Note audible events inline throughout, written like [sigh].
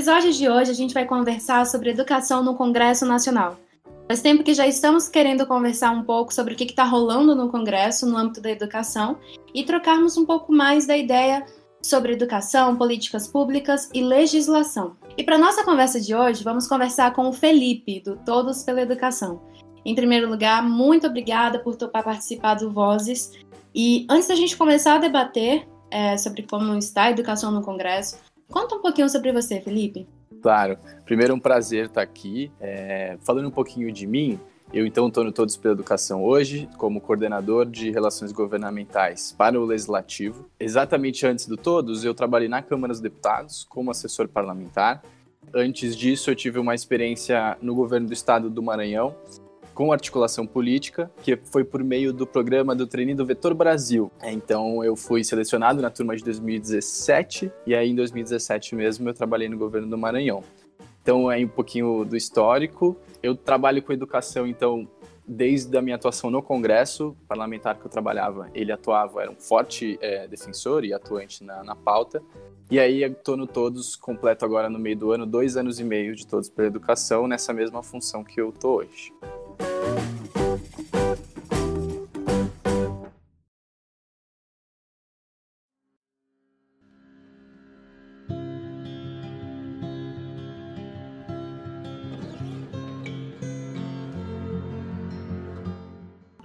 Episódio de hoje, a gente vai conversar sobre educação no Congresso Nacional. Faz tempo que já estamos querendo conversar um pouco sobre o que está rolando no Congresso no âmbito da educação e trocarmos um pouco mais da ideia sobre educação, políticas públicas e legislação. E para nossa conversa de hoje, vamos conversar com o Felipe, do Todos pela Educação. Em primeiro lugar, muito obrigada por topar participar do Vozes. E antes da gente começar a debater é, sobre como está a educação no Congresso, conta um pouquinho sobre você, Felipe. Claro. Primeiro, um prazer estar aqui. É, falando um pouquinho de mim, eu então estou no Todos pela Educação hoje, como coordenador de relações governamentais para o Legislativo. Exatamente antes do Todos, eu trabalhei na Câmara dos Deputados como assessor parlamentar. Antes disso, eu tive uma experiência no governo do estado do Maranhão, com articulação política, que foi por meio do programa do Treino do Vetor Brasil. Então eu fui selecionado na turma de 2017 e aí em 2017 mesmo eu trabalhei no governo do Maranhão. Então é um pouquinho do histórico. Eu trabalho com educação então desde a minha atuação no Congresso parlamentar que eu trabalhava, ele atuava, era um forte é, defensor e atuante na, na pauta. E aí estou no Todos, completo agora no meio do ano, dois anos e meio de Todos pela Educação, nessa mesma função que eu estou hoje.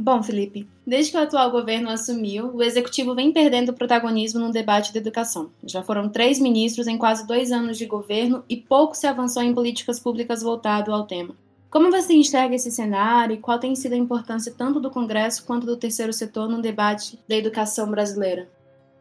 Bom, Felipe, desde que o atual governo assumiu, o executivo vem perdendo protagonismo no debate da educação. Já foram três ministros em quase dois anos de governo e pouco se avançou em políticas públicas voltado ao tema. Como você enxerga esse cenário e qual tem sido a importância tanto do Congresso quanto do terceiro setor no debate da educação brasileira?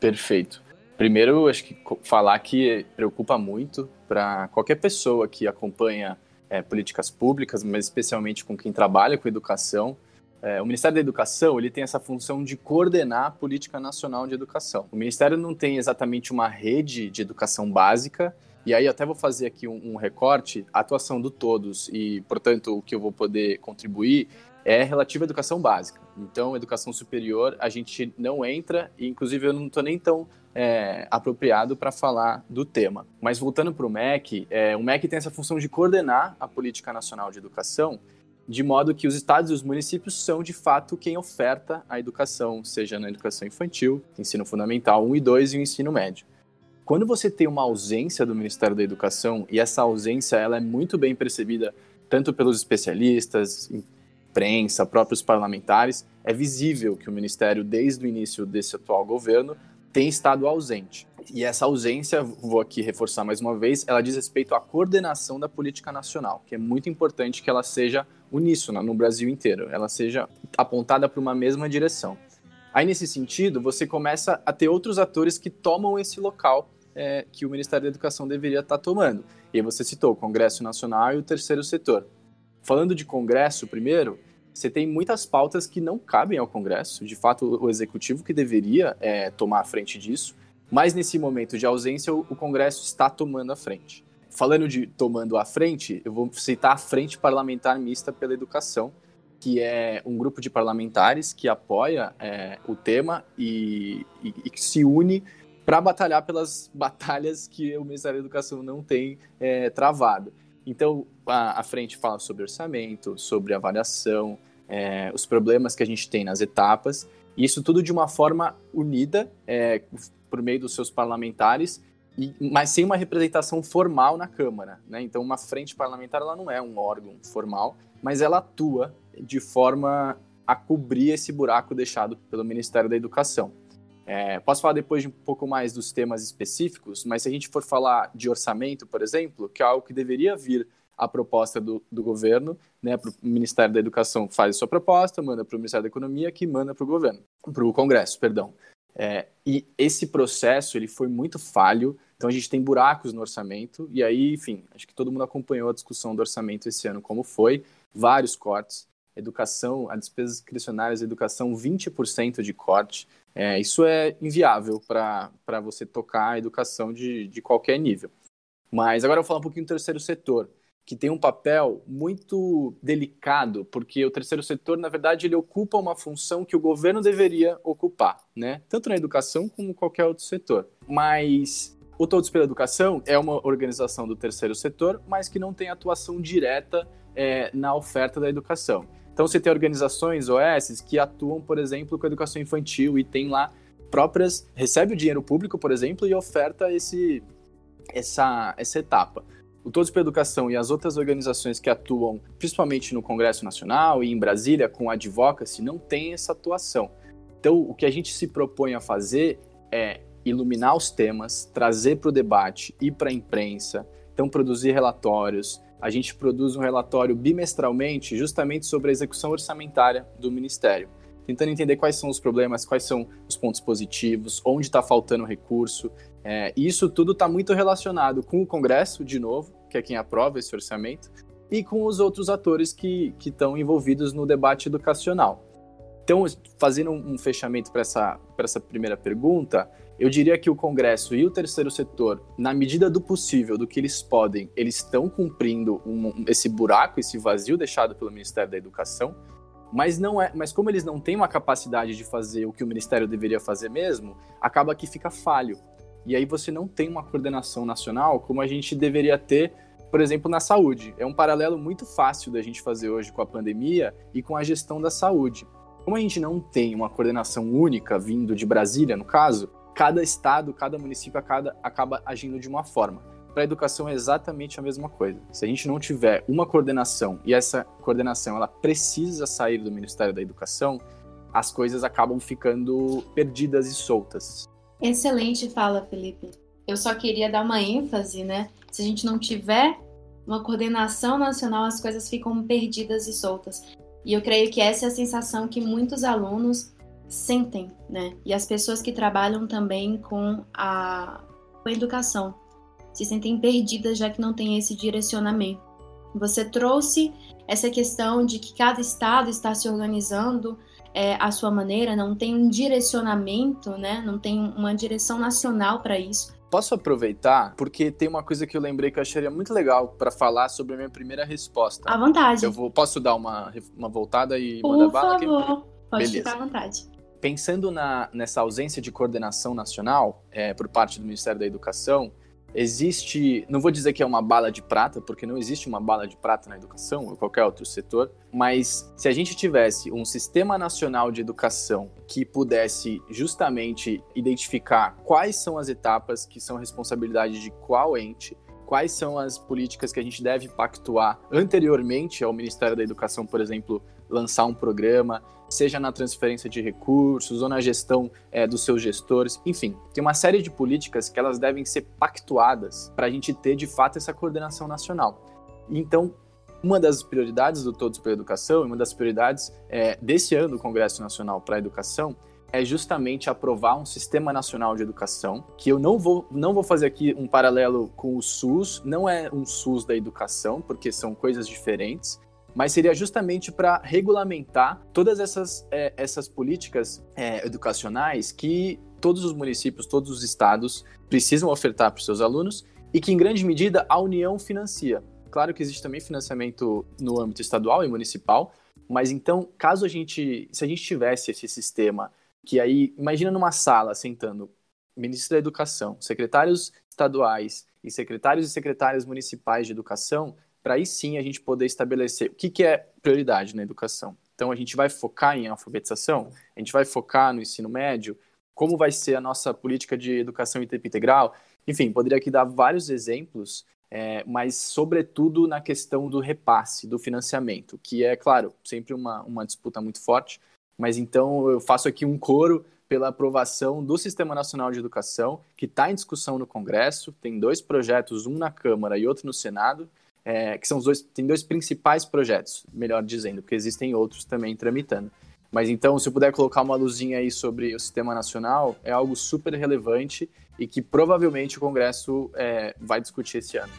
Perfeito. Primeiro, acho que falar que preocupa muito para qualquer pessoa que acompanha é, políticas públicas, mas especialmente com quem trabalha com educação, é, o Ministério da Educação ele tem essa função de coordenar a política nacional de educação. O Ministério não tem exatamente uma rede de educação básica, e aí até vou fazer aqui um, um recorte, a atuação do todos, e portanto o que eu vou poder contribuir é relativa à educação básica. Então, educação superior, a gente não entra, e inclusive eu não estou nem tão é, apropriado para falar do tema. Mas voltando para o MEC, é, o MEC tem essa função de coordenar a política nacional de educação de modo que os estados e os municípios são de fato quem oferta a educação, seja na educação infantil, ensino fundamental 1 e 2 e o ensino médio. Quando você tem uma ausência do Ministério da Educação, e essa ausência ela é muito bem percebida tanto pelos especialistas, imprensa, próprios parlamentares, é visível que o Ministério, desde o início desse atual governo, tem estado ausente. E essa ausência, vou aqui reforçar mais uma vez, ela diz respeito à coordenação da política nacional, que é muito importante que ela seja uníssona no Brasil inteiro, ela seja apontada para uma mesma direção. Aí, nesse sentido, você começa a ter outros atores que tomam esse local é, que o Ministério da Educação deveria estar tomando. E aí você citou o Congresso Nacional e o terceiro setor. Falando de Congresso, primeiro, você tem muitas pautas que não cabem ao Congresso, de fato, o Executivo que deveria é, tomar a frente disso, mas nesse momento de ausência, o Congresso está tomando a frente. Falando de tomando a frente, eu vou citar a Frente Parlamentar Mista pela Educação, que é um grupo de parlamentares que apoia é, o tema e, e, e se une para batalhar pelas [laughs] batalhas que o Ministério da Educação não tem é, travado. Então, a, a, frente fala sobre orçamento, sobre avaliação, é, os problemas que a gente tem nas etapas, e isso tudo de uma forma unida, é, por meio dos seus parlamentares, e, mas sem uma representação formal na Câmara. Né? Então, uma frente parlamentar ela não é um órgão formal, mas ela atua de forma a cobrir esse buraco deixado pelo Ministério da Educação. É, posso falar depois de um pouco mais dos temas específicos, mas se a gente for falar de orçamento, por exemplo, que é algo que deveria vir a proposta do, do governo, né, o Ministério da Educação faz sua proposta, manda para o Ministério da Economia, que manda para o governo, para o Congresso, perdão. É, e esse processo ele foi muito falho, então a gente tem buracos no orçamento, e aí, enfim, acho que todo mundo acompanhou a discussão do orçamento esse ano, como foi, vários cortes, educação, a despesas discricionárias educação, 20% de corte, é, isso é inviável para você tocar a educação de, de qualquer nível. Mas agora eu vou falar um pouquinho do terceiro setor, que tem um papel muito delicado, porque o terceiro setor, na verdade, ele ocupa uma função que o governo deveria ocupar, né? Tanto na educação como qualquer outro setor. Mas O Todos pela Educação é uma organização do terceiro setor, mas que não tem atuação direta é, na oferta da educação. Então você tem organizações OS que atuam, por exemplo, com a educação infantil e tem lá próprias recebe o dinheiro público, por exemplo, e oferta esse essa essa etapa. O Todos pela Educação e as outras organizações que atuam, principalmente no Congresso Nacional e em Brasília com advocacy, não têm essa atuação. Então, o que a gente se propõe a fazer é iluminar os temas, trazer para o debate e para a imprensa, então produzir relatórios, a gente produz um relatório bimestralmente justamente sobre a execução orçamentária do Ministério, tentando entender quais são os problemas, quais são os pontos positivos, onde está faltando recurso. É, e isso tudo está muito relacionado com o Congresso, de novo, que é quem aprova esse orçamento, e com os outros atores que estão envolvidos no debate educacional. Então, fazendo um fechamento para essa, essa primeira pergunta, eu diria que o Congresso e o terceiro setor, na medida do possível, do que eles podem, eles estão cumprindo um, esse buraco, esse vazio deixado pelo Ministério da Educação, mas não é, mas como eles não têm uma capacidade de fazer o que o Ministério deveria fazer mesmo, acaba que fica falho. E aí você não tem uma coordenação nacional como a gente deveria ter, por exemplo, na saúde. É um paralelo muito fácil da gente fazer hoje com a pandemia e com a gestão da saúde. Como a gente não tem uma coordenação única vindo de Brasília, no caso, cada estado, cada município cada, acaba agindo de uma forma. Para a educação é exatamente a mesma coisa. Se a gente não tiver uma coordenação e essa coordenação ela precisa sair do Ministério da Educação, as coisas acabam ficando perdidas e soltas. Excelente fala, Felipe. Eu só queria dar uma ênfase, né? Se a gente não tiver uma coordenação nacional, as coisas ficam perdidas e soltas. E eu creio que essa é a sensação que muitos alunos sentem, né? E as pessoas que trabalham também com a, com a educação se sentem perdidas já que não tem esse direcionamento. Você trouxe essa questão de que cada estado está se organizando é, à sua maneira, não tem um direcionamento, né? Não tem uma direção nacional para isso. Posso aproveitar porque tem uma coisa que eu lembrei que eu acharia muito legal para falar sobre a minha primeira resposta. À vontade. Eu vou, posso dar uma, uma voltada e Por mandar bala? Por favor, pode Beleza. ficar à vontade pensando na, nessa ausência de coordenação nacional é, por parte do Ministério da Educação, existe, não vou dizer que é uma bala de prata, porque não existe uma bala de prata na educação ou qualquer outro setor, mas se a gente tivesse um sistema nacional de educação que pudesse justamente identificar quais são as etapas que são responsabilidade de qual ente, quais são as políticas que a gente deve pactuar anteriormente ao Ministério da Educação, por exemplo, lançar um programa, seja na transferência de recursos ou na gestão é, dos seus gestores. Enfim, tem uma série de políticas que elas devem ser pactuadas para a gente ter de fato essa coordenação nacional. Então, uma das prioridades do Todos pela Educação, uma das prioridades é, desse ano do Congresso Nacional para a Educação, é justamente aprovar um sistema nacional de educação, que eu não vou, não vou fazer aqui um paralelo com o SUS, não é um SUS da educação, porque são coisas diferentes, mas seria justamente para regulamentar todas essas, é, essas políticas é, educacionais que todos os municípios, todos os estados precisam ofertar para os seus alunos e que, em grande medida, a União financia. Claro que existe também financiamento no âmbito estadual e municipal, mas então, caso a gente, se a gente tivesse esse sistema, que aí, imagina numa sala sentando ministro da Educação, secretários estaduais e secretários e secretárias municipais de educação, para aí sim a gente poder estabelecer o que, que é prioridade na educação. Então, a gente vai focar em alfabetização, a gente vai focar no ensino médio, como vai ser a nossa política de educação em tempo integral. Enfim, poderia aqui dar vários exemplos, é, mas sobretudo na questão do repasse, do financiamento, que é, claro, sempre uma, uma disputa muito forte. Mas então eu faço aqui um coro pela aprovação do Sistema Nacional de Educação, que está em discussão no Congresso, tem dois projetos, um na Câmara e outro no Senado, é, que são os dois, tem dois principais projetos, melhor dizendo, porque existem outros também tramitando. Mas então, se eu puder colocar uma luzinha aí sobre o sistema nacional, é algo super relevante e que provavelmente o Congresso é, vai discutir esse ano.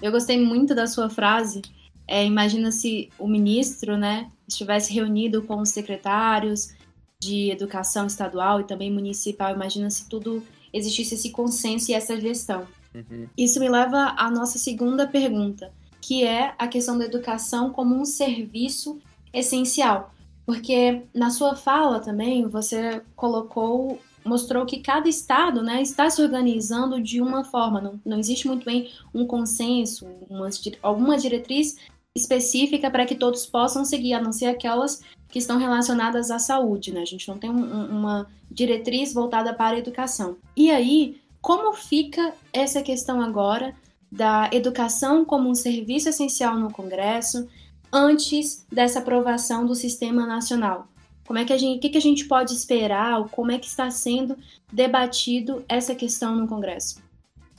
Eu gostei muito da sua frase. É, imagina se o ministro, né, estivesse reunido com os secretários de educação estadual e também municipal, imagina se tudo existisse esse consenso e essa gestão. Uhum. Isso me leva à nossa segunda pergunta. que é a questão da educação como um serviço essencial. Porque na sua fala também você colocou, mostrou que cada estado né, está se organizando de uma forma, não, não existe muito bem um consenso, uma, alguma diretriz específica para que todos possam seguir, a não ser aquelas que estão relacionadas à saúde, né? A gente não tem um, uma diretriz voltada para a educação. E aí, como fica essa questão agora da educação como um serviço essencial no Congresso antes dessa aprovação do Sistema Nacional? Como é que a gente, o que, que a gente pode esperar? Como é que está sendo debatido essa questão no Congresso?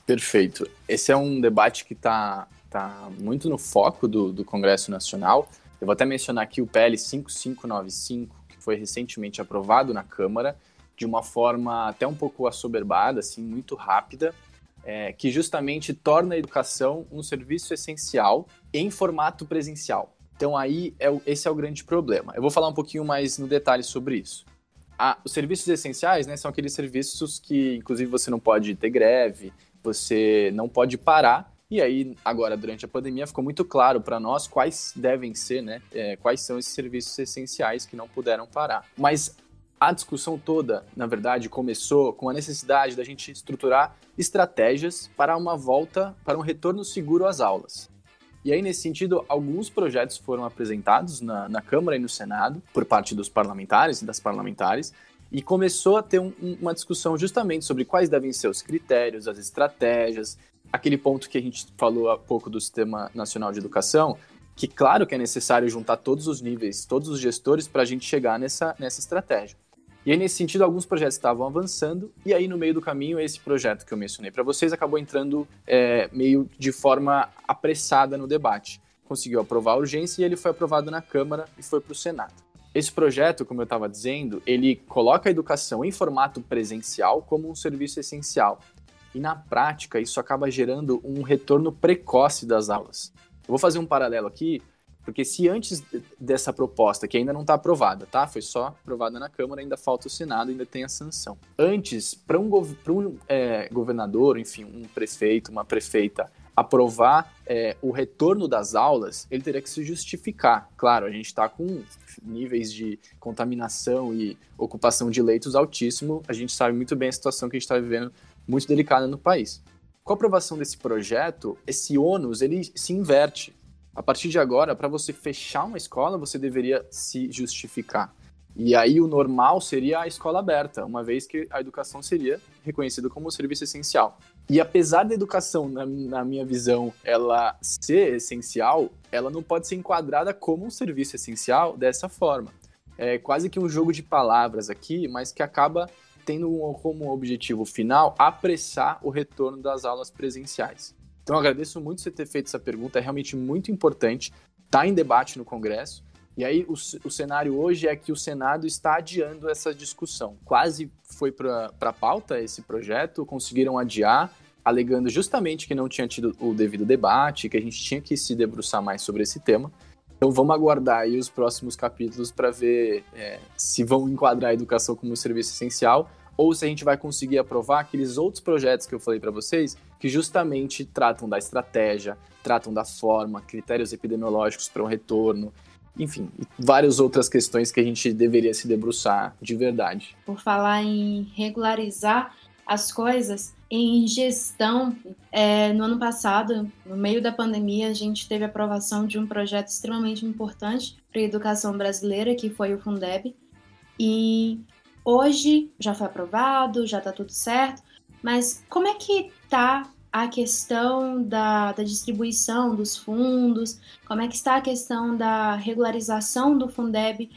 Perfeito. Esse é um debate que está tá muito no foco do, do Congresso Nacional. Eu vou até mencionar aqui o PL 5595, que foi recentemente aprovado na Câmara, de uma forma até um pouco assoberbada, assim, muito rápida, é, que justamente torna a educação um serviço essencial em formato presencial. Então aí é, esse é o grande problema. Eu vou falar um pouquinho mais no detalhe sobre isso. Os serviços essenciais né, são aqueles serviços que, inclusive, você não pode ter greve, você não pode parar. E aí, agora, durante a pandemia, ficou muito claro para nós quais devem ser, né? É, quais são esses serviços essenciais que não puderam parar. Mas a discussão toda, na verdade, começou com a necessidade da gente estruturar estratégias para uma volta, para um retorno seguro às aulas. E aí, nesse sentido, alguns projetos foram apresentados na, na Câmara e no Senado por parte dos parlamentares e das parlamentares, e começou a ter um, uma discussão justamente sobre quais devem ser os critérios, as estratégias, aquele ponto que a gente falou há pouco do Sistema Nacional de Educação, que claro que é necessário juntar todos os níveis, todos os gestores para a gente chegar nessa, nessa estratégia. E aí, nesse sentido, alguns projetos estavam avançando, e aí, no meio do caminho, esse projeto que eu mencionei para vocês acabou entrando é, meio de forma apressada no debate. Conseguiu aprovar a urgência e ele foi aprovado na Câmara e foi para o Senado. Esse projeto, como eu estava dizendo, ele coloca a educação em formato presencial como um serviço essencial. E na prática, isso acaba gerando um retorno precoce das aulas. Eu vou fazer um paralelo aqui porque se antes dessa proposta, que ainda não está aprovada, tá? Foi só aprovada na Câmara, ainda falta o Senado, ainda tem a sanção. Antes, para um, um é, governador, enfim, um prefeito, uma prefeita, aprovar é, o retorno das aulas, ele teria que se justificar. Claro, a gente está com níveis de contaminação e ocupação de leitos altíssimo, a gente sabe muito bem a situação que a gente está vivendo, muito delicada no país. Com a aprovação desse projeto, esse ônus ele se inverte. A partir de agora, para você fechar uma escola, você deveria se justificar. E aí o normal seria a escola aberta, uma vez que a educação seria reconhecida como um serviço essencial. E apesar da educação, na, na, minha visão, ela ser essencial, ela não pode ser enquadrada como um serviço essencial dessa forma. É quase que um jogo de palavras aqui, mas que acaba tendo como objetivo final apressar o retorno das aulas presenciais. Então, agradeço muito você ter feito essa pergunta, é realmente muito importante, está em debate no Congresso. E aí, o, o, cenário hoje é que o Senado está adiando essa discussão. Quase foi para a pauta esse projeto, conseguiram adiar, alegando justamente que não tinha tido o devido debate, que a gente tinha que se debruçar mais sobre esse tema. Então vamos aguardar aí os próximos capítulos para ver é, se vão enquadrar a educação como serviço essencial ou se a gente vai conseguir aprovar aqueles outros projetos que eu falei para vocês, que justamente tratam da estratégia, tratam da forma, critérios epidemiológicos para um retorno, enfim, várias outras questões que a gente deveria se debruçar de verdade. Por falar em regularizar as coisas, em gestão, é, no ano passado, no meio da pandemia, a gente teve a aprovação de um projeto extremamente importante para a educação brasileira, que foi o Fundeb. E Hoje já foi aprovado, já está tudo certo, mas como é que está a questão da, da, distribuição dos fundos, como é que está a questão da regularização do Fundeb,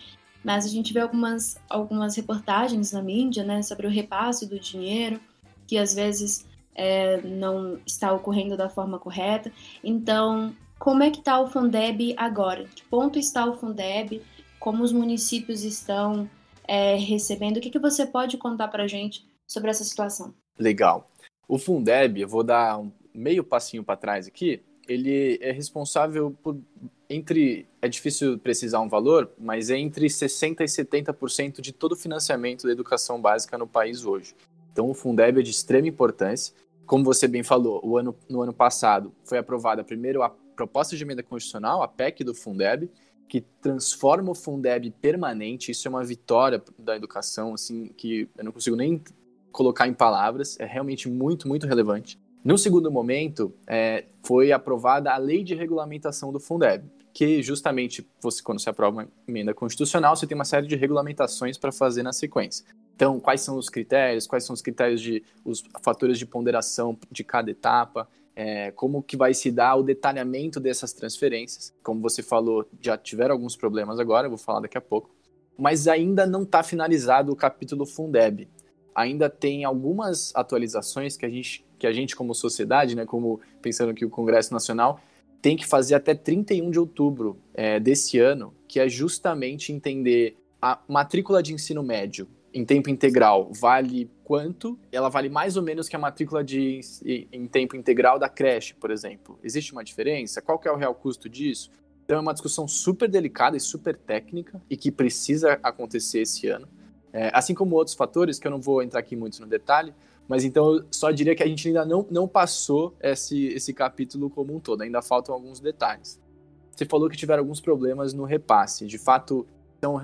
mas a gente vê algumas, algumas reportagens na mídia né, sobre o repasse do dinheiro, que às vezes é, não está ocorrendo da forma correta. Então, como é que está o Fundeb agora? Que ponto está o Fundeb? Como os municípios estão é, recebendo. O que, que você pode contar para a gente sobre essa situação? Legal. O Fundeb, eu vou dar um meio passinho para trás aqui, ele é responsável por entre é difícil precisar um valor, mas é entre 60 e 70% de todo o financiamento da educação básica no país hoje. Então o Fundeb é de extrema importância. Como você bem falou, o ano, no ano passado foi aprovada primeiro a proposta de emenda constitucional, a PEC do Fundeb, que transforma o Fundeb permanente. Isso é uma vitória da educação, assim, que eu não consigo nem colocar em palavras. É realmente muito, muito relevante. No segundo momento, é, foi aprovada a lei de regulamentação do Fundeb, que justamente você, quando você aprova uma emenda constitucional, você tem uma série de regulamentações para fazer na sequência. Então, quais são os critérios, quais são os critérios de os fatores de ponderação de cada etapa, é, como que vai se dar o detalhamento dessas transferências. Como você falou, já tiveram alguns problemas agora, eu vou falar daqui a pouco. Mas ainda não está finalizado o capítulo Fundeb. Ainda tem algumas atualizações que a gente, que a gente como sociedade, né, como pensando que o Congresso Nacional, tem que fazer até 31 de outubro é, desse ano, que é justamente entender a matrícula de ensino médio em tempo integral vale quanto? Ela vale mais ou menos que a matrícula de, em tempo integral da creche, por exemplo. Existe uma diferença? Qual é o real custo disso? Então é uma discussão super delicada e super técnica e que precisa acontecer esse ano. É, assim como outros fatores, que eu não vou entrar aqui muito no detalhe, mas então eu só diria que a gente ainda não, não passou esse, esse capítulo como um todo, ainda faltam alguns detalhes. Você falou que tiveram alguns problemas no repasse. De fato,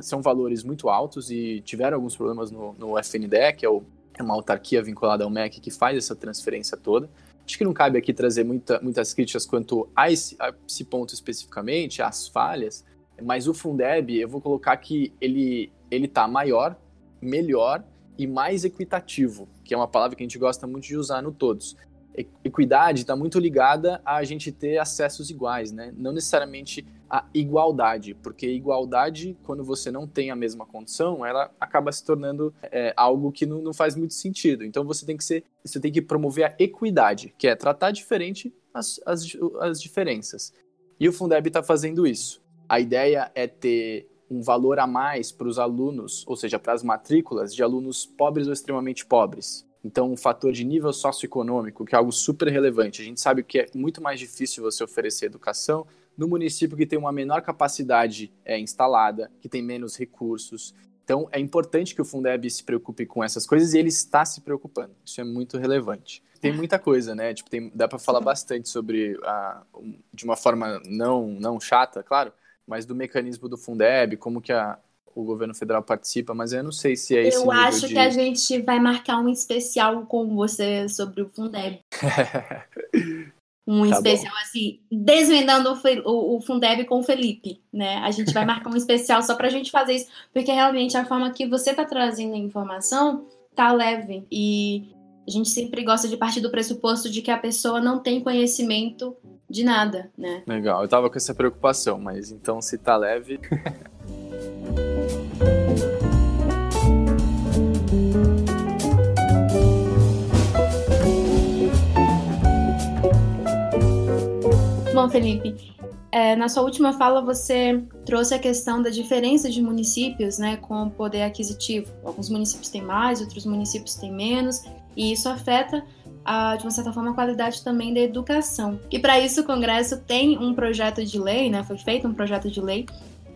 são, valores muito altos e tiveram alguns problemas no, no FNDE, que é, o, é uma autarquia vinculada ao MEC que faz essa transferência toda. Acho que não cabe aqui trazer muita, muitas críticas quanto a esse, a esse ponto especificamente, às falhas, mas o Fundeb, eu vou colocar que ele ele está maior, melhor e mais equitativo, que é uma palavra que a gente gosta muito de usar no todos equidade está muito ligada a gente ter acessos iguais, né? Não necessariamente a igualdade, porque igualdade, quando você não tem a mesma condição, ela acaba se tornando é, algo que não, não, faz muito sentido. Então você tem que ser, você tem que promover a equidade, que é tratar diferente as, as, as diferenças. E o Fundeb está fazendo isso. A ideia é ter um valor a mais para os alunos, ou seja, para as matrículas de alunos pobres ou extremamente pobres. Então, um fator de nível socioeconômico, que é algo super relevante. A gente sabe que é muito mais difícil você oferecer educação no município que tem uma menor capacidade é, instalada, que tem menos recursos. Então, é importante que o Fundeb se preocupe com essas coisas e ele está se preocupando. Isso é muito relevante. Tem muita coisa, né? Tipo, tem, dá para falar bastante sobre, a, de uma forma não, não chata, claro, mas do mecanismo do Fundeb, como que a, o governo federal participa, mas eu não sei se é isso. Eu acho de... que a gente vai marcar um especial com você sobre o Fundeb. [laughs] um tá especial bom. assim, desvendando o, o, Fundeb com o Felipe, né? A gente vai [laughs] marcar um especial só pra gente fazer isso, porque realmente a forma que você tá trazendo a informação tá leve e a gente sempre gosta de partir do pressuposto de que a pessoa não tem conhecimento de nada, né? Legal, eu tava com essa preocupação, mas então se tá leve. [laughs] Bom, Felipe, é, na sua última fala você trouxe a questão da diferença de municípios né, com poder aquisitivo. Alguns municípios têm mais, outros municípios têm menos, e isso afeta, a, de uma certa forma, a qualidade também da educação. E para isso o Congresso tem um projeto de lei, né, foi feito um projeto de lei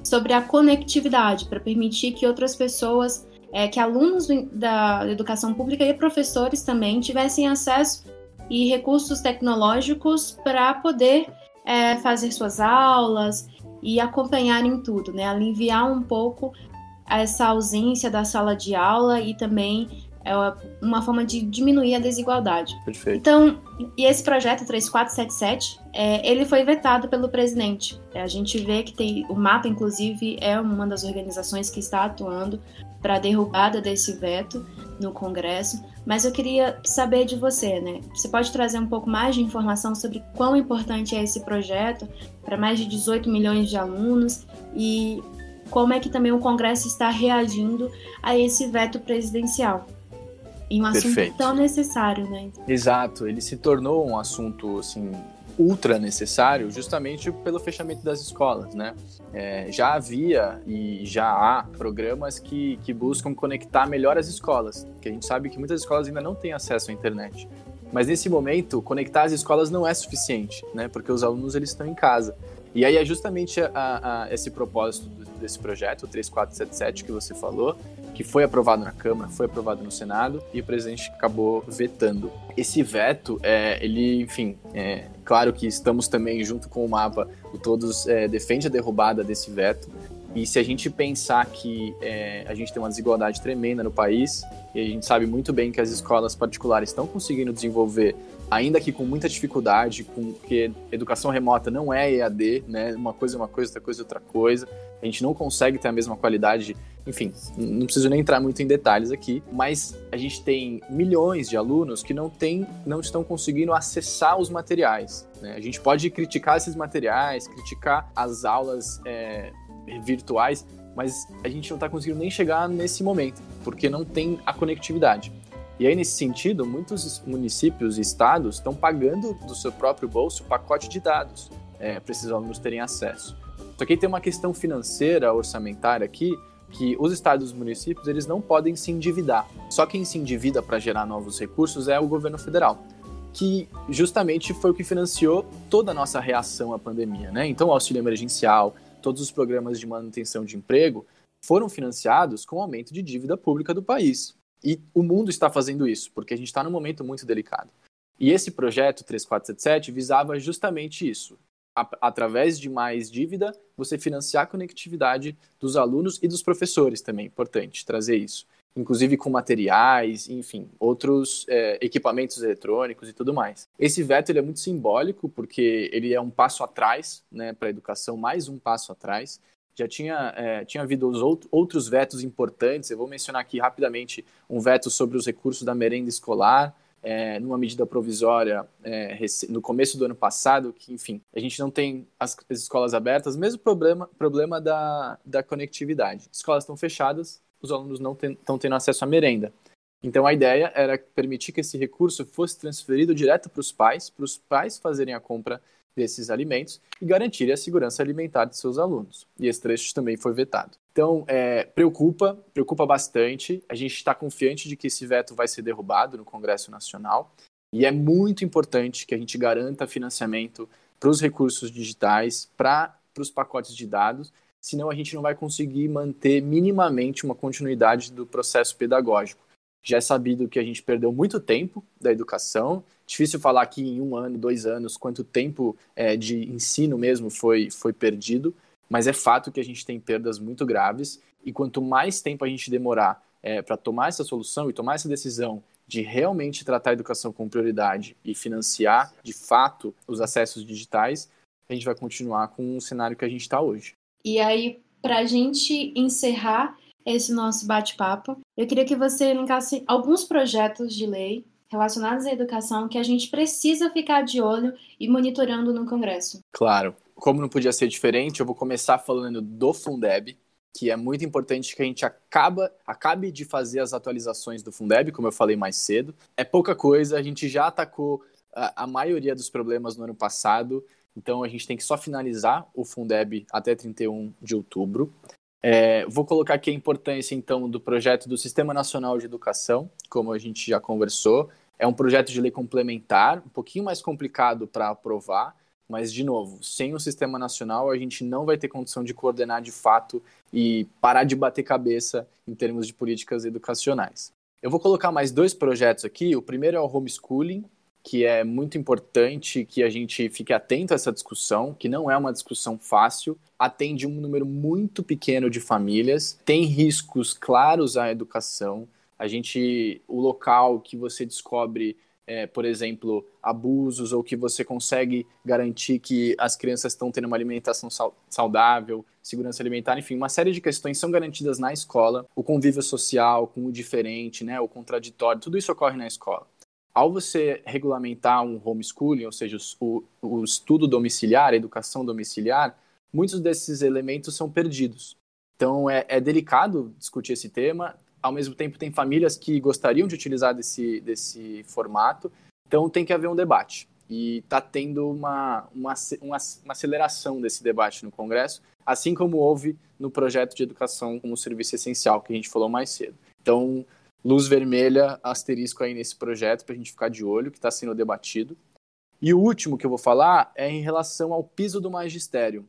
sobre a conectividade, para permitir que outras pessoas, é, que alunos da educação pública e professores também tivessem acesso e recursos tecnológicos para poder é, fazer suas aulas e acompanhar em tudo, né? Aliviar um pouco essa ausência da sala de aula e também é uma forma de diminuir a desigualdade. Perfeito. Então, e esse projeto 3477, é, ele foi vetado pelo presidente. É, a gente vê que tem o MAPA, inclusive, é uma das organizações que está atuando para a derrubada desse veto no Congresso. Mas eu queria saber de você, né? Você pode trazer um pouco mais de informação sobre quão importante é esse projeto para mais de 18 milhões de alunos e como é que também o Congresso está reagindo a esse veto presidencial? Em um assunto Perfeito. tão necessário, né? Exato, ele se tornou um assunto assim ultra necessário justamente pelo fechamento das escolas, né? É, já havia e já há programas que, que buscam conectar melhor as escolas, que a gente sabe que muitas escolas ainda não têm acesso à internet. Mas nesse momento, conectar as escolas não é suficiente, né? Porque os alunos eles estão em casa. E aí é justamente a, a, esse propósito desse projeto, o 3477 que você falou, que foi aprovado na Câmara, foi aprovado no Senado e o presidente acabou vetando. Esse veto, é, ele, enfim, é, claro que estamos também junto com o mapa, o todos é, defende a derrubada desse veto. E se a gente pensar que é, a gente tem uma desigualdade tremenda no país, e a gente sabe muito bem que as escolas particulares estão conseguindo desenvolver, ainda que com muita dificuldade, porque educação remota não é EAD, né? Uma coisa é uma coisa, outra coisa é outra coisa. A gente não consegue ter a mesma qualidade. Enfim, não preciso nem entrar muito em detalhes aqui, mas a gente tem milhões de alunos que não, tem, não estão conseguindo acessar os materiais. Né? A gente pode criticar esses materiais, criticar as aulas é, virtuais, mas a gente não está conseguindo nem chegar nesse momento, porque não tem a conectividade. E aí, nesse sentido, muitos municípios e estados estão pagando do seu próprio bolso o pacote de dados é, para esses alunos terem acesso. Só que aí tem uma questão financeira, orçamentária aqui, que os estados e os municípios eles não podem se endividar. Só quem se endivida para gerar novos recursos é o governo federal, que justamente foi o que financiou toda a nossa reação à pandemia. Né? Então, o auxílio emergencial, todos os programas de manutenção de emprego foram financiados com o aumento de dívida pública do país. E o mundo está fazendo isso, porque a gente está num momento muito delicado. E esse projeto 3477 visava justamente isso. Através de mais dívida, você financiar a conectividade dos alunos e dos professores também. Importante trazer isso. Inclusive com materiais, enfim, outros é, equipamentos eletrônicos e tudo mais. Esse veto ele é muito simbólico, porque ele é um passo atrás né, para a educação, mais um passo atrás já tinha, é, tinha havido os outros vetos importantes. Eu vou mencionar aqui rapidamente um veto sobre os recursos da merenda escolar, é, numa medida provisória é, no começo do ano passado, que, enfim, a gente não tem as, as escolas abertas, mesmo problema, problema da, da conectividade. Escolas estão fechadas, os alunos não estão tendo acesso à merenda. Então a ideia era permitir que esse recurso fosse transferido direto para os pais, para os pais fazerem a compra desses alimentos e garantir a segurança alimentar de seus alunos. E esse trecho também foi vetado. Então, é, preocupa, preocupa bastante. A gente está confiante de que esse veto vai ser derrubado no Congresso Nacional. E é muito importante que a gente garanta financiamento para os recursos digitais, para os pacotes de dados, senão a gente não vai conseguir manter minimamente uma continuidade do processo pedagógico. Já é sabido que a gente perdeu muito tempo da educação. Difícil falar aqui em um ano, dois anos, quanto tempo é, de ensino mesmo foi, foi perdido, mas é fato que a gente tem perdas muito graves. E quanto mais tempo a gente demorar é, para tomar essa solução e tomar essa decisão de realmente tratar a educação com prioridade e financiar de fato os acessos digitais, a gente vai continuar com o cenário que a gente está hoje. E aí, para a gente encerrar, esse nosso bate-papo. Eu queria que você elencasse alguns projetos de lei relacionados à educação que a gente precisa ficar de olho e monitorando no Congresso. Claro. Como não podia ser diferente, eu vou começar falando do Fundeb, que é muito importante que a gente acaba, acabe de fazer as atualizações do Fundeb, como eu falei mais cedo. É pouca coisa, a gente já atacou a, a maioria dos problemas no ano passado, então a gente tem que só finalizar o Fundeb até 31 de outubro. É, vou colocar aqui a importância, então, do projeto do Sistema Nacional de Educação, como a gente já conversou. É um projeto de lei complementar, um pouquinho mais complicado para aprovar, mas, de novo, sem o Sistema Nacional, a gente não vai ter condição de coordenar de fato e parar de bater cabeça em termos de políticas educacionais. Eu vou colocar mais dois projetos aqui. O primeiro é o homeschooling, que é muito importante que a gente fique atento a essa discussão, que não é uma discussão fácil, atende um número muito pequeno de famílias, tem riscos claros à educação. A gente, o local que você descobre, é, por exemplo, abusos ou que você consegue garantir que as crianças estão tendo uma alimentação saudável, segurança alimentar, enfim, uma série de questões são garantidas na escola. O convívio social com o diferente, né, o contraditório, tudo isso ocorre na escola ao você regulamentar um homeschooling, ou seja, o, o estudo domiciliar, a educação domiciliar, muitos desses elementos são perdidos. Então é, é, delicado discutir esse tema. Ao mesmo tempo, tem famílias que gostariam de utilizar desse, desse formato. Então tem que haver um debate. E está tendo uma, uma, uma, uma aceleração desse debate no Congresso, assim como houve no projeto de educação como serviço essencial, que a gente falou mais cedo. Então, luz vermelha, asterisco aí nesse projeto para a gente ficar de olho, que está sendo debatido. E o último que eu vou falar é em relação ao piso do magistério,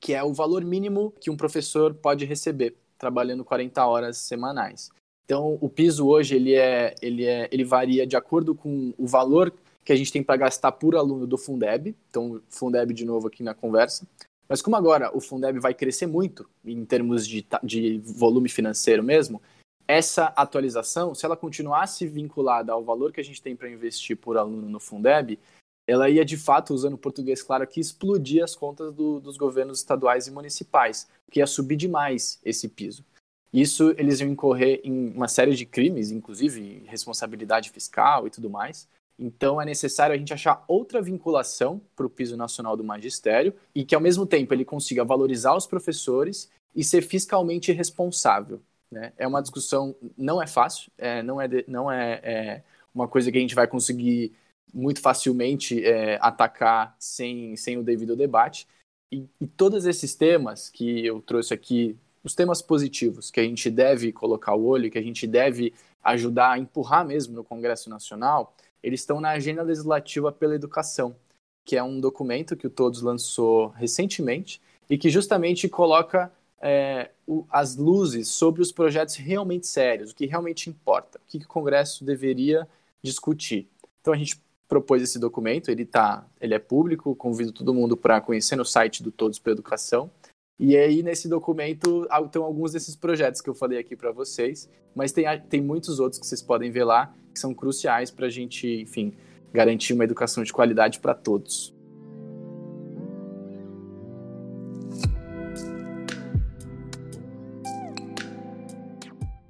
que é o valor mínimo que um professor pode receber trabalhando 40 horas semanais. Então, o piso hoje ele é, ele é, ele varia de acordo com o valor que a gente tem para gastar por aluno do Fundeb. Então, Fundeb de novo aqui na conversa. Mas como agora o Fundeb vai crescer muito em termos de, de volume financeiro mesmo, essa atualização, se ela continuasse vinculada ao valor que a gente tem para investir por aluno no Fundeb, ela ia de fato, usando o português claro aqui, explodir as contas do, dos governos estaduais e municipais, que ia subir demais esse piso. Isso eles iam incorrer em uma série de crimes, inclusive responsabilidade fiscal e tudo mais. Então é necessário a gente achar outra vinculação para o piso nacional do magistério e que ao mesmo tempo ele consiga valorizar os professores e ser fiscalmente responsável. Né? É uma discussão, não é fácil, é, não, é, não é, é, uma coisa que a gente vai conseguir muito facilmente é, atacar sem, sem o devido debate. E, e, todos esses temas que eu trouxe aqui, os temas positivos que a gente deve colocar o olho, que a gente deve ajudar a empurrar mesmo no Congresso Nacional, eles estão na Agenda Legislativa pela Educação, que é um documento que o Todos lançou recentemente e que justamente coloca é, o, as luzes sobre os projetos realmente sérios, o que realmente importa, o que, o Congresso deveria discutir. Então a gente propôs esse documento, ele tá, ele é público, convido todo mundo para conhecer no site do Todos pela Educação. E aí nesse documento estão alguns desses projetos que eu falei aqui para vocês, mas tem, tem muitos outros que vocês podem ver lá que são cruciais para a gente, enfim, garantir uma educação de qualidade para todos.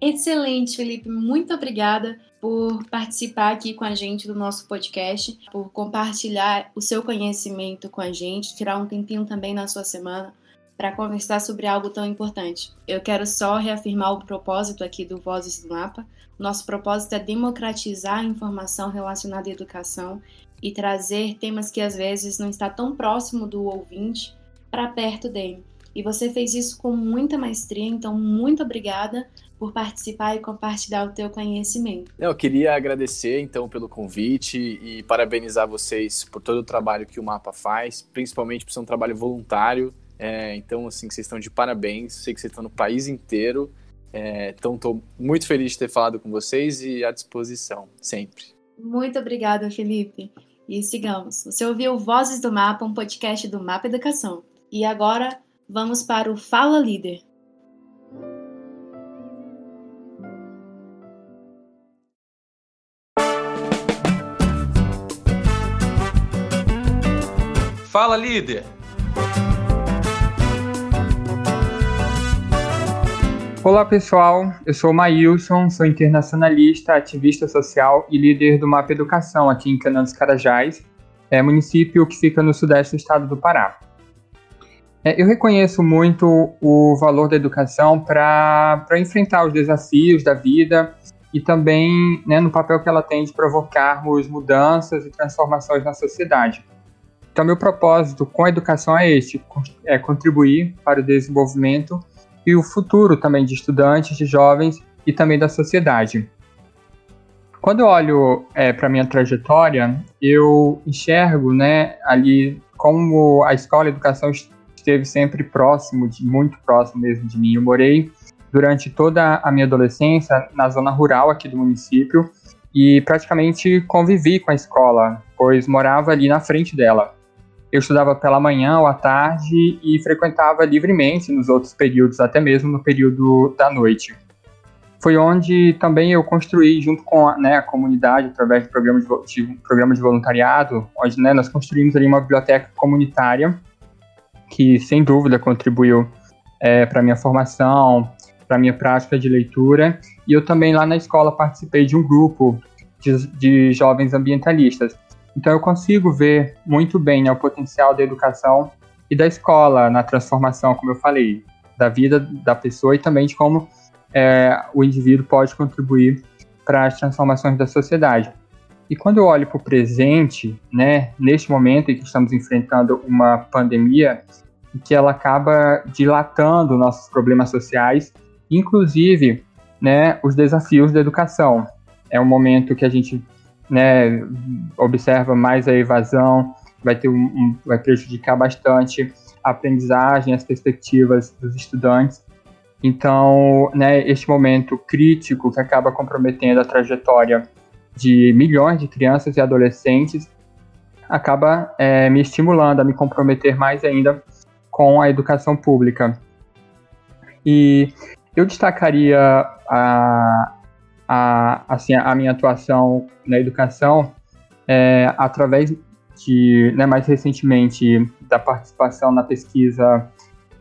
Excelente, Felipe. Muito obrigada por participar aqui com a gente do nosso podcast, por compartilhar o seu conhecimento com a gente, tirar um tempinho também na sua semana para conversar sobre algo tão importante. Eu quero só reafirmar o propósito aqui do Vozes do Mapa. Nosso propósito é democratizar a informação relacionada à educação e trazer temas que às vezes não está tão próximo do ouvinte para perto dele. E você fez isso com muita maestria, então muito obrigada por participar e compartilhar o teu conhecimento. Eu queria agradecer então pelo convite e parabenizar vocês por todo o trabalho que o Mapa faz, principalmente por ser um trabalho voluntário. É, então, assim, vocês estão de parabéns. Sei que vocês estão no país inteiro. É, então, estou muito feliz de ter falado com vocês e à disposição, sempre. Muito obrigada, Felipe. E sigamos. Você ouviu Vozes do Mapa, um podcast do Mapa Educação. E agora vamos para o Fala Líder. Fala, líder! Olá pessoal, eu sou Maílson, sou internacionalista, ativista social e líder do Mapa Educação aqui em Canaã dos Carajás, é município que fica no sudeste do estado do Pará. É, eu reconheço muito o valor da educação para enfrentar os desafios da vida e também né, no papel que ela tem de provocarmos mudanças e transformações na sociedade. Então, meu propósito com a educação é este: é contribuir para o desenvolvimento e o futuro também de estudantes, de jovens e também da sociedade. Quando eu olho é, para minha trajetória, eu enxergo, né, ali como a escola, a educação esteve sempre próximo, de, muito próximo mesmo de mim. Eu morei durante toda a minha adolescência na zona rural aqui do município e praticamente convivi com a escola, pois morava ali na frente dela. Eu estudava pela manhã ou à tarde e frequentava livremente nos outros períodos, até mesmo no período da noite. Foi onde também eu construí, junto com a, né, a comunidade, através de programas de, de, programa de voluntariado, onde né, nós construímos ali uma biblioteca comunitária que, sem dúvida, contribuiu é, para minha formação, para minha prática de leitura. E eu também lá na escola participei de um grupo de, de jovens ambientalistas. Então eu consigo ver muito bem né, o potencial da educação e da escola na transformação, como eu falei, da vida da pessoa e também de como é, o indivíduo pode contribuir para as transformações da sociedade. E quando eu olho para o presente, né, neste momento em que estamos enfrentando uma pandemia, que ela acaba dilatando nossos problemas sociais, inclusive né, os desafios da educação. É um momento que a gente né, observa mais a evasão, vai, ter um, um, vai prejudicar bastante a aprendizagem, as perspectivas dos estudantes. Então, né, este momento crítico que acaba comprometendo a trajetória de milhões de crianças e adolescentes acaba é, me estimulando a me comprometer mais ainda com a educação pública. E eu destacaria a, a, assim, a minha atuação na educação é, através de, né, mais recentemente, da participação na pesquisa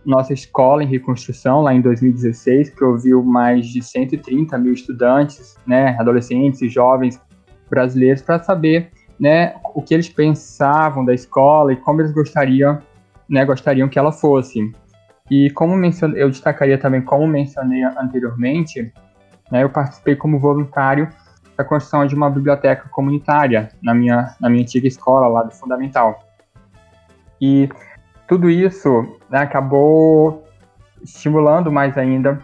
Nossa Escola em Reconstrução, lá em 2016, que ouviu mais de 130 mil estudantes, né, adolescentes e jovens brasileiros, para saber né, o que eles pensavam da escola e como eles gostariam, né, gostariam que ela fosse. E como mencionei, eu destacaria também, como mencionei anteriormente, né, eu participei como voluntário da construção de uma biblioteca comunitária na minha, na minha antiga escola lá do Fundamental. E tudo isso né, acabou estimulando mais ainda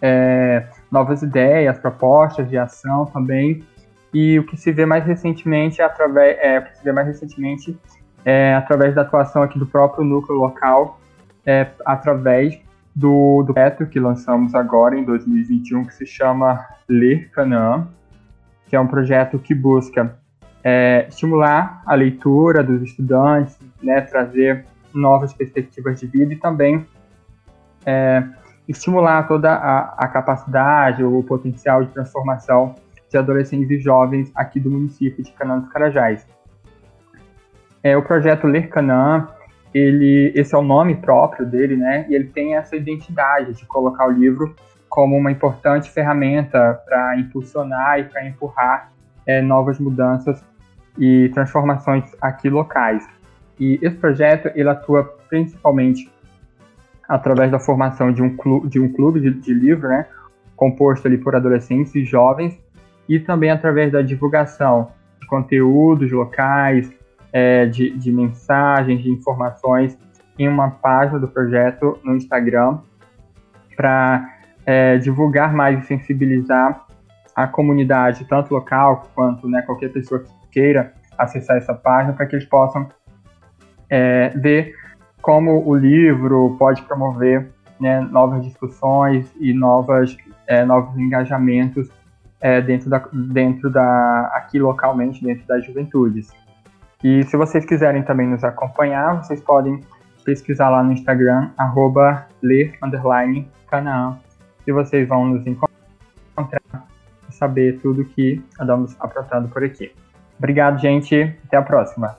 é, novas ideias, propostas de ação também. E o que se vê mais recentemente através, é, o que se vê mais recentemente é através da atuação aqui do próprio núcleo local, é, através do, do projeto que lançamos agora em 2021, que se chama Ler Canaã, que é um projeto que busca é, estimular a leitura dos estudantes, né, trazer novas perspectivas de vida e também é, estimular toda a, a, capacidade, o potencial de transformação de adolescentes e jovens aqui do município de Canaã dos Carajás. É, o projeto Ler Canaã ele, esse é o nome próprio dele, né? E ele tem essa identidade de colocar o livro como uma importante ferramenta para impulsionar e para empurrar é, novas mudanças e transformações aqui locais. E esse projeto ele atua principalmente através da formação de um clube de, um clube de, de livro, né? Composto ali por adolescentes e jovens, e também através da divulgação de conteúdos locais, é, de, de mensagens, de informações em uma página do projeto no Instagram para é, divulgar mais e sensibilizar a comunidade, tanto local quanto né, qualquer pessoa que queira acessar essa página, para que eles possam é, ver como o livro pode promover né, novas discussões e novas, é, novos engajamentos é, dentro, da, dentro da, aqui localmente, dentro das juventudes. E se vocês quiserem também nos acompanhar, vocês podem pesquisar lá no Instagram, arroba e vocês vão nos encontrar e saber tudo que andamos aprontando por aqui. Obrigado, gente. Até a próxima.